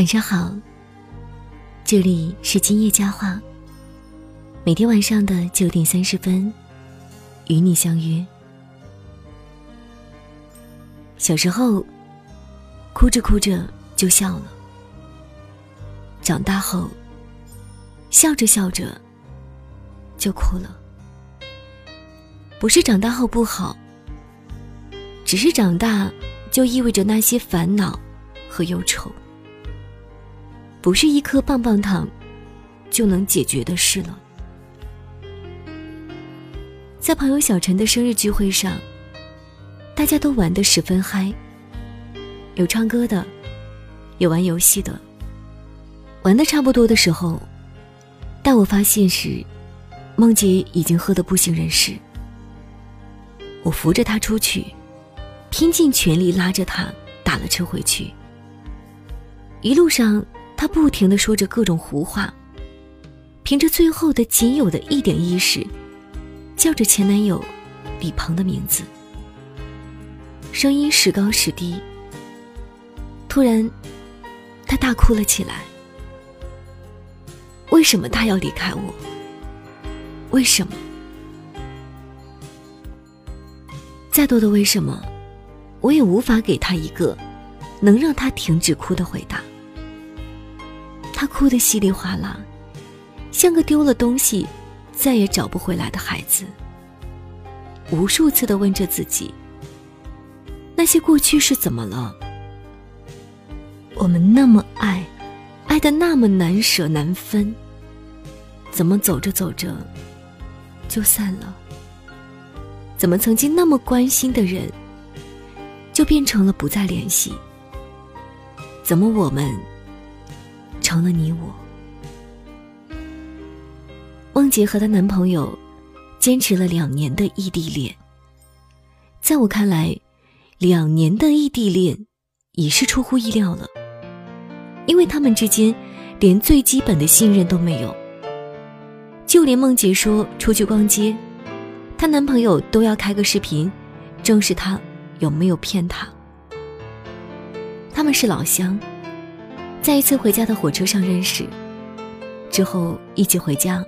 晚上好，这里是今夜佳话。每天晚上的九点三十分，与你相约。小时候，哭着哭着就笑了；长大后，笑着笑着就哭了。不是长大后不好，只是长大就意味着那些烦恼和忧愁。不是一颗棒棒糖就能解决的事了。在朋友小陈的生日聚会上，大家都玩得十分嗨，有唱歌的，有玩游戏的。玩的差不多的时候，待我发现时，梦洁已经喝得不省人事。我扶着她出去，拼尽全力拉着她打了车回去。一路上。她不停的说着各种胡话，凭着最后的仅有的一点意识，叫着前男友李鹏的名字，声音时高时低。突然，她大哭了起来。为什么他要离开我？为什么？再多的为什么，我也无法给他一个能让他停止哭的回答。他哭得稀里哗啦，像个丢了东西再也找不回来的孩子。无数次的问着自己：那些过去是怎么了？我们那么爱，爱的那么难舍难分，怎么走着走着就散了？怎么曾经那么关心的人，就变成了不再联系？怎么我们？成了你我。梦洁和她男朋友坚持了两年的异地恋，在我看来，两年的异地恋已是出乎意料了，因为他们之间连最基本的信任都没有。就连梦洁说出去逛街，她男朋友都要开个视频，证实她有没有骗他。他们是老乡。在一次回家的火车上认识，之后一起回家，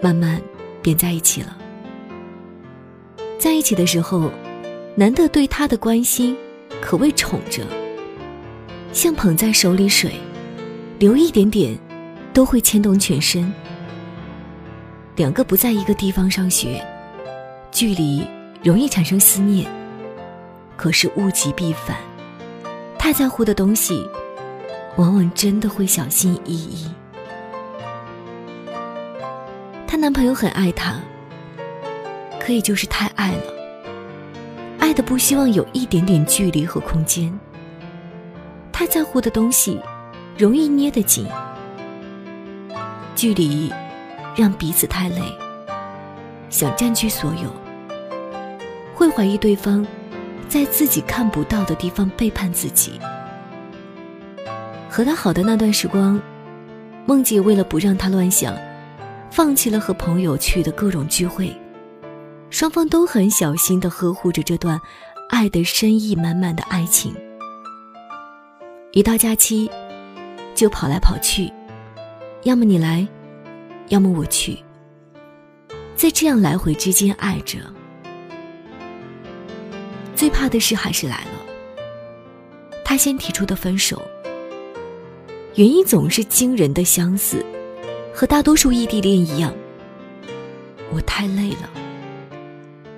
慢慢便在一起了。在一起的时候，男的对她的关心可谓宠着，像捧在手里水，流一点点都会牵动全身。两个不在一个地方上学，距离容易产生思念，可是物极必反，太在乎的东西。往往真的会小心翼翼。她男朋友很爱她，可以就是太爱了，爱的不希望有一点点距离和空间。太在乎的东西，容易捏得紧，距离让彼此太累，想占据所有，会怀疑对方在自己看不到的地方背叛自己。和他好的那段时光，梦姐为了不让他乱想，放弃了和朋友去的各种聚会。双方都很小心地呵护着这段爱的深意满满的爱情。一到假期，就跑来跑去，要么你来，要么我去。在这样来回之间爱着，最怕的事还是来了。他先提出的分手。原因总是惊人的相似，和大多数异地恋一样。我太累了，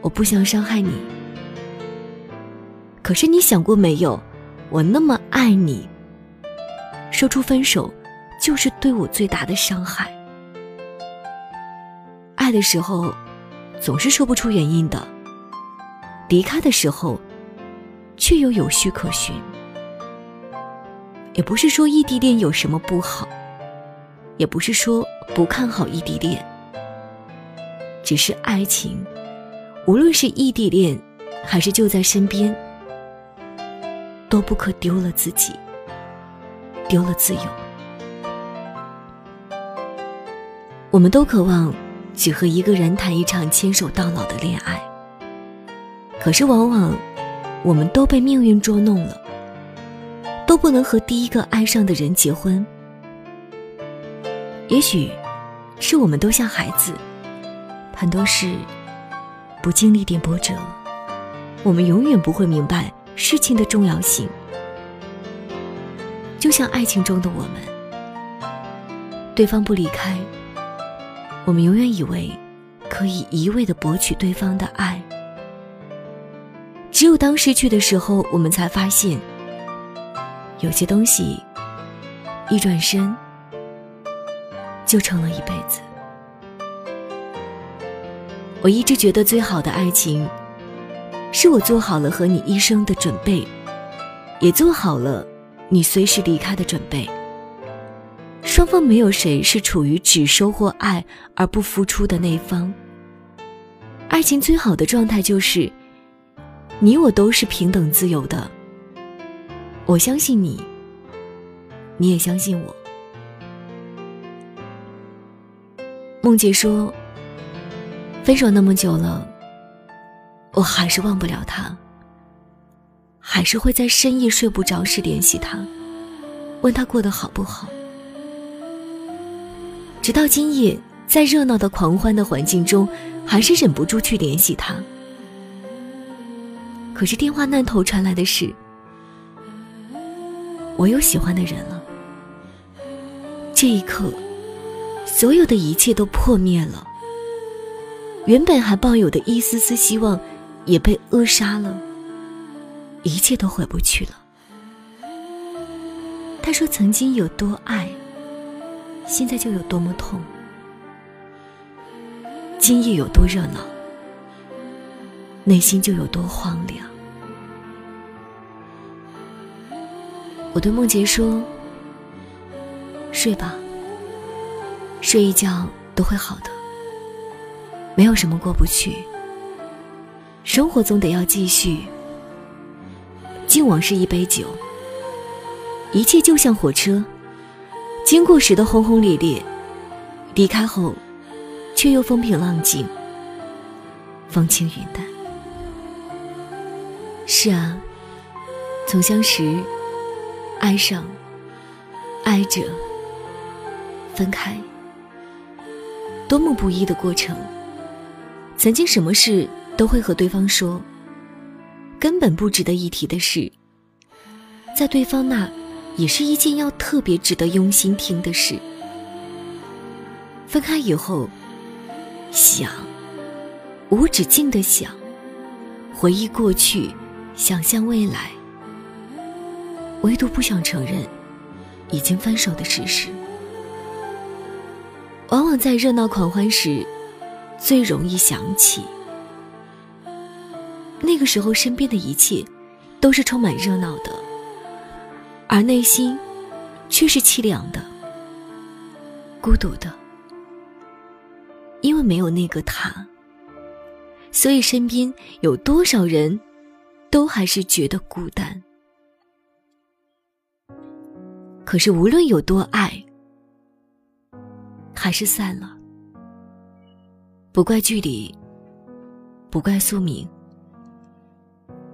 我不想伤害你。可是你想过没有，我那么爱你，说出分手就是对我最大的伤害。爱的时候，总是说不出原因的；离开的时候，却又有序可循。也不是说异地恋有什么不好，也不是说不看好异地恋，只是爱情，无论是异地恋，还是就在身边，都不可丢了自己，丢了自由。我们都渴望只和一个人谈一场牵手到老的恋爱，可是往往，我们都被命运捉弄了。都不能和第一个爱上的人结婚。也许，是我们都像孩子，很多事不经历点波折，我们永远不会明白事情的重要性。就像爱情中的我们，对方不离开，我们永远以为可以一味的博取对方的爱。只有当失去的时候，我们才发现，有些东西一转身。就成了一辈子。我一直觉得最好的爱情，是我做好了和你一生的准备，也做好了你随时离开的准备。双方没有谁是处于只收获爱而不付出的那一方。爱情最好的状态就是，你我都是平等自由的。我相信你，你也相信我。梦洁说：“分手那么久了，我还是忘不了他，还是会在深夜睡不着时联系他，问他过得好不好。直到今夜，在热闹的狂欢的环境中，还是忍不住去联系他。可是电话那头传来的是：我有喜欢的人了。这一刻。”所有的一切都破灭了，原本还抱有的一丝丝希望，也被扼杀了。一切都回不去了。他说：“曾经有多爱，现在就有多么痛。今夜有多热闹，内心就有多荒凉。”我对梦洁说：“睡吧。”睡一觉都会好的，没有什么过不去。生活总得要继续。敬往事一杯酒，一切就像火车，经过时的轰轰烈烈，离开后，却又风平浪静，风轻云淡。是啊，从相识、爱上、爱着、分开。多么不易的过程。曾经什么事都会和对方说，根本不值得一提的事，在对方那，也是一件要特别值得用心听的事。分开以后，想，无止境的想，回忆过去，想象未来，唯独不想承认，已经分手的事实。往往在热闹狂欢时，最容易想起。那个时候，身边的一切都是充满热闹的，而内心却是凄凉的、孤独的。因为没有那个他，所以身边有多少人，都还是觉得孤单。可是无论有多爱，还是散了，不怪距离，不怪宿命，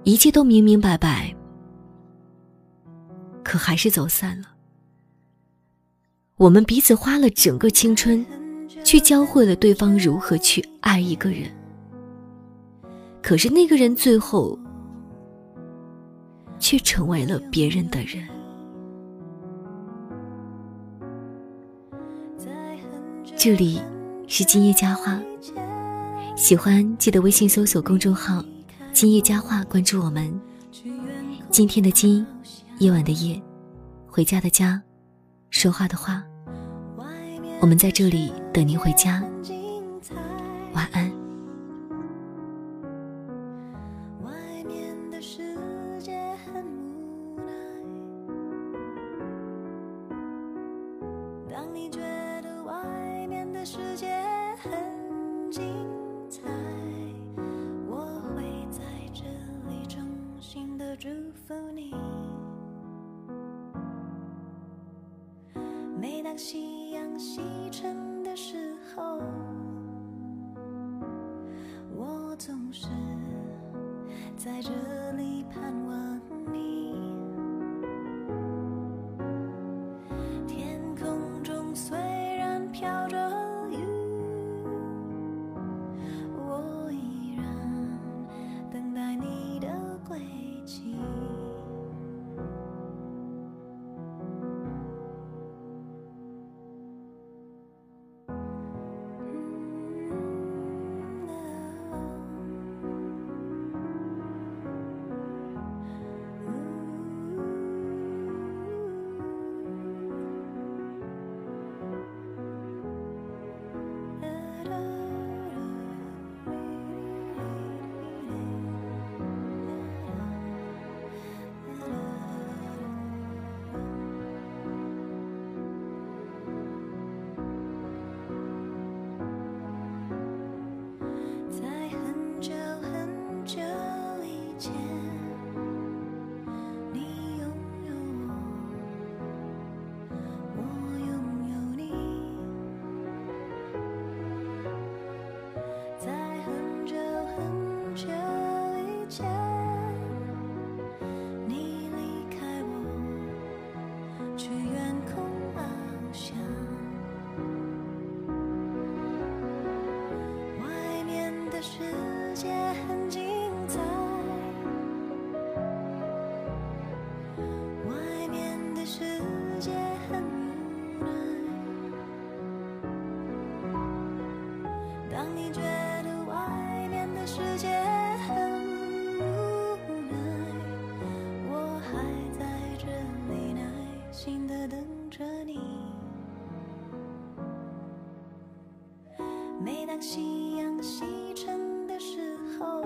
一切都明明白白，可还是走散了。我们彼此花了整个青春，去教会了对方如何去爱一个人，可是那个人最后，却成为了别人的人。这里是今夜佳话，喜欢记得微信搜索公众号“今夜佳话”，关注我们。今天的今，夜晚的夜，回家的家，说话的话，我们在这里等您回家。晚安。每当夕阳西沉的时候，我总是在这每当夕阳西沉的时候，